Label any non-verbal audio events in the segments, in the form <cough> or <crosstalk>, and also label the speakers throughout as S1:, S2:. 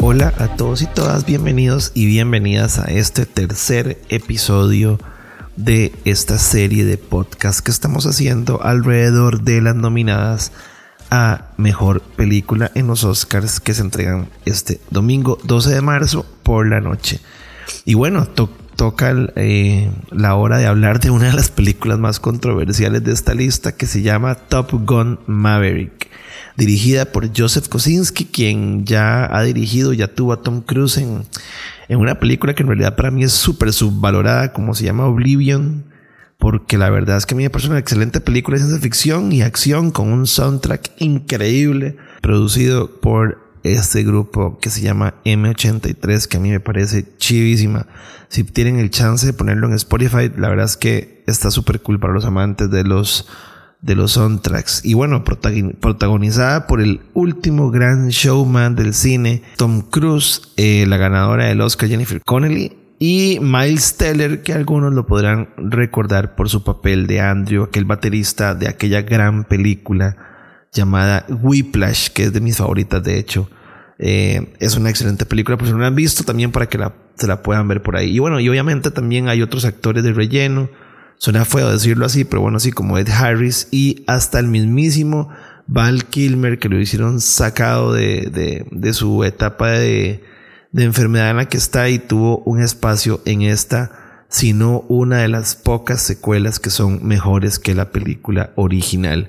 S1: Hola a todos y todas, bienvenidos y bienvenidas a este tercer episodio de esta serie de podcast que estamos haciendo alrededor de las nominadas a Mejor Película en los Oscars que se entregan este domingo 12 de marzo por la noche. Y bueno, toca eh, la hora de hablar de una de las películas más controversiales de esta lista que se llama Top Gun Maverick, dirigida por Joseph Kosinski, quien ya ha dirigido, ya tuvo a Tom Cruise en, en una película que en realidad para mí es súper subvalorada, como se llama Oblivion porque la verdad es que a mí me parece una excelente película de ciencia ficción y acción con un soundtrack increíble producido por este grupo que se llama M83 que a mí me parece chivísima. Si tienen el chance de ponerlo en Spotify, la verdad es que está súper cool para los amantes de los de los soundtracks. Y bueno, protagonizada por el último gran showman del cine, Tom Cruise, eh, la ganadora del Oscar Jennifer Connelly y Miles Teller, que algunos lo podrán recordar por su papel de Andrew, aquel baterista de aquella gran película llamada Whiplash, que es de mis favoritas de hecho. Eh, es una excelente película, por si no la han visto, también para que la, se la puedan ver por ahí. Y bueno, y obviamente también hay otros actores de relleno. Suena feo decirlo así, pero bueno, así como Ed Harris y hasta el mismísimo Val Kilmer, que lo hicieron sacado de, de, su etapa de, de enfermedad en la que está y tuvo un espacio en esta, sino una de las pocas secuelas que son mejores que la película original.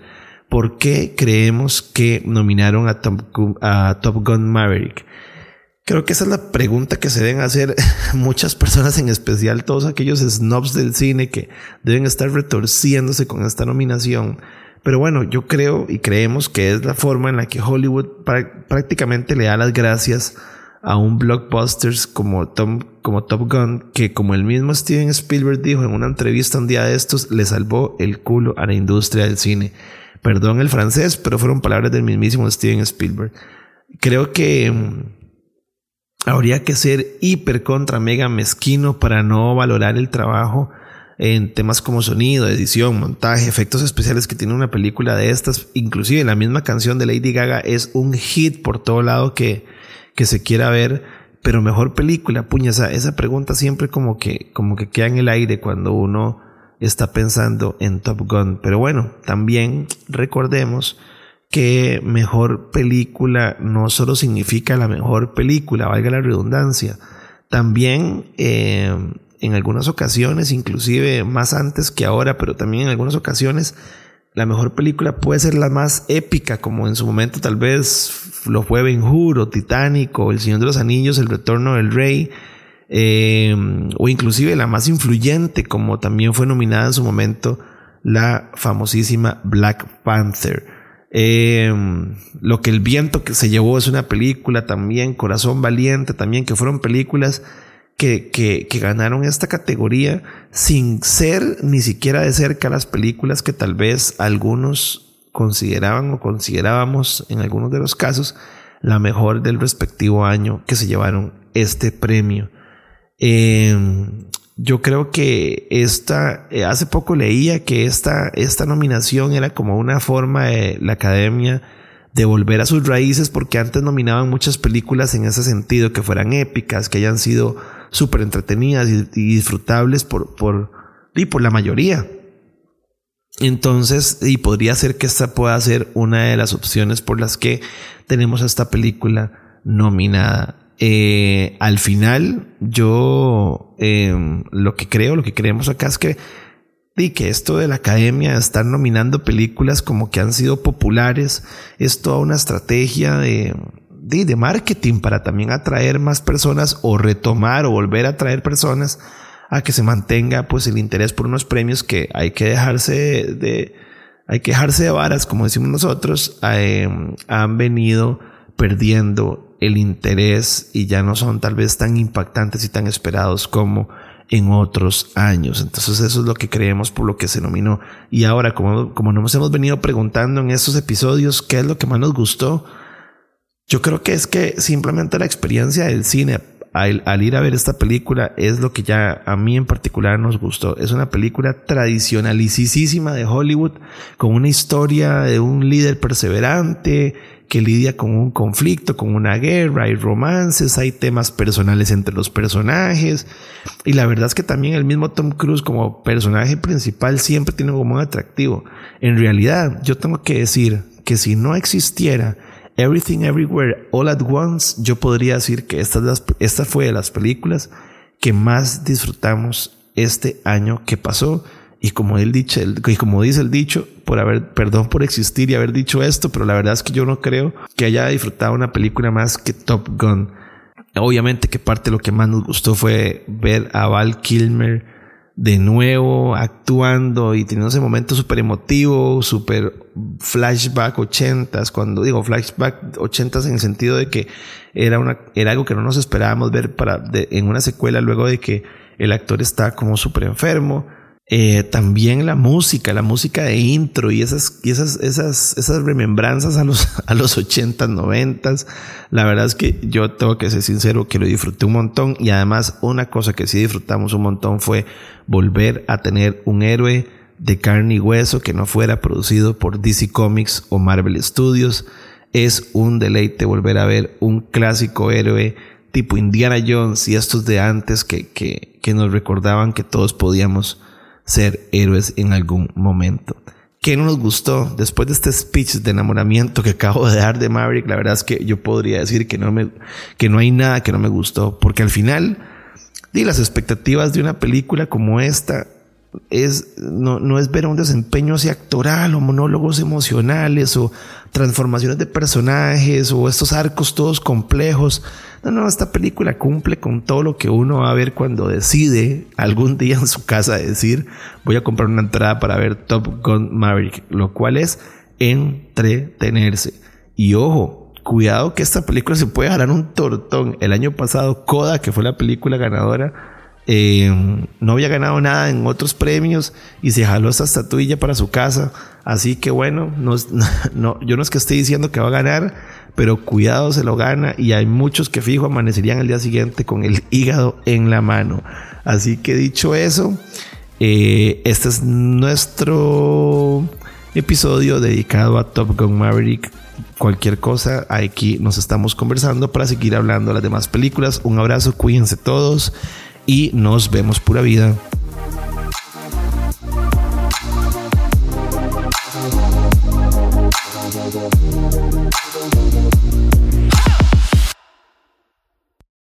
S1: ¿Por qué creemos que nominaron a Top, Gun Maverick? Creo que esa es la pregunta que se deben hacer <laughs> muchas personas, en especial todos aquellos snobs del cine que deben estar retorciéndose con esta nominación. Pero bueno, yo creo y creemos que es la forma en la que Hollywood prácticamente le da las gracias a un blockbusters como, como Top Gun, que como el mismo Steven Spielberg dijo en una entrevista un día de estos, le salvó el culo a la industria del cine. Perdón el francés, pero fueron palabras del mismísimo Steven Spielberg. Creo que mm, habría que ser hiper contra mega mezquino para no valorar el trabajo en temas como sonido, edición, montaje, efectos especiales que tiene una película de estas. Inclusive la misma canción de Lady Gaga es un hit por todo lado que que se quiera ver, pero mejor película, puña, esa, pregunta siempre como que, como que queda en el aire cuando uno está pensando en Top Gun. Pero bueno, también recordemos que mejor película no solo significa la mejor película, valga la redundancia. También eh, en algunas ocasiones, inclusive más antes que ahora, pero también en algunas ocasiones, la mejor película puede ser la más épica, como en su momento tal vez lo fue Ben Hur o Titanic o El Señor de los Anillos, El Retorno del Rey, eh, o inclusive la más influyente, como también fue nominada en su momento la famosísima Black Panther. Eh, lo que el viento que se llevó es una película también, Corazón Valiente también, que fueron películas que, que, ganaron esta categoría sin ser ni siquiera de cerca las películas que tal vez algunos consideraban o considerábamos en algunos de los casos la mejor del respectivo año que se llevaron este premio. Em, yo creo que esta, eh, hace poco leía que esta, esta nominación era como una forma de la academia de volver a sus raíces porque antes nominaban muchas películas en ese sentido, que fueran épicas, que hayan sido súper entretenidas y, disfrutables por, por, y por la mayoría. Entonces, y podría ser que esta pueda ser una de las opciones por las que tenemos esta película nominada. Eh, al final, yo em, lo que creo, lo que creemos acá es que, y que esto de la academia, estar nominando películas como que han sido populares, es toda una estrategia de, de, marketing para también atraer más personas o retomar o volver a atraer personas a que se mantenga pues el interés por unos premios que hay que dejarse de, hay que dejarse de varas, como decimos nosotros, em, han venido perdiendo el interés y ya no son tal vez tan impactantes y tan esperados como en otros años. Entonces eso es lo que creemos por lo que se nominó. Y ahora, como, como nos hemos venido preguntando en estos episodios, ¿qué es lo que más nos gustó? Yo creo que es que simplemente la experiencia del cine, al, ir a ver esta película es lo que ya a mí en particular nos gustó. Es una película tradicionalicísima de Hollywood, con una historia de un líder perseverante que lidia con un conflicto, con una guerra, hay romances, hay temas personales entre los personajes. Y la verdad es que también el mismo Tom Cruise como personaje principal siempre tiene como un atractivo. En realidad, yo tengo que decir que si no existiera Everything Everywhere All at Once, yo podría decir que esta, esta fue de las películas que más disfrutamos este año que pasó. Y como él dice, y como dice el dicho, por haber, perdón por existir y haber dicho esto, pero la verdad es que yo no creo que haya disfrutado una película más que Top Gun. Obviamente que parte de lo que más nos gustó fue ver a Val Kilmer de nuevo actuando y teniendo ese momento súper emotivo, súper flashback ochentas, cuando digo flashback ochentas en el sentido de que era, una, era algo que no nos esperábamos ver para, en una secuela luego de que el actor está como súper enfermo eh, también la música, la música de intro y esas, y esas, esas, esas remembranzas a los, <laughs> a los 80, 90. La verdad es que yo tengo que ser sincero que lo disfruté un montón y además una cosa que sí disfrutamos un montón fue volver a tener un héroe de carne y hueso que no fuera producido por DC Comics o Marvel Studios. Es un deleite volver a ver un clásico héroe tipo Indiana Jones y estos de antes que, que, que nos recordaban que todos podíamos ser héroes en algún momento. ¿Qué no nos gustó después de este speech de enamoramiento que acabo de dar de Maverick? La verdad es que yo podría decir que no, me, que no hay nada que no me gustó, porque al final, di las expectativas de una película como esta es, no, no es ver un desempeño así actoral o monólogos emocionales o transformaciones de personajes o estos arcos todos complejos. No, no, esta película cumple con todo lo que uno va a ver cuando decide algún día en su casa decir voy a comprar una entrada para ver Top Gun Maverick, lo cual es entretenerse. Y ojo, cuidado que esta película se puede ganar un tortón. El año pasado, Coda, que fue la película ganadora, eh, no había ganado nada en otros premios y se jaló esta estatuilla para su casa. Así que bueno, no, <laughs> no, yo no es que esté diciendo que va a ganar, pero cuidado se lo gana y hay muchos que fijo amanecerían el día siguiente con el hígado en la mano. Así que dicho eso, eh, este es nuestro episodio dedicado a Top Gun Maverick. Cualquier cosa, aquí nos estamos conversando para seguir hablando de las demás películas. Un abrazo, cuídense todos y nos vemos pura vida.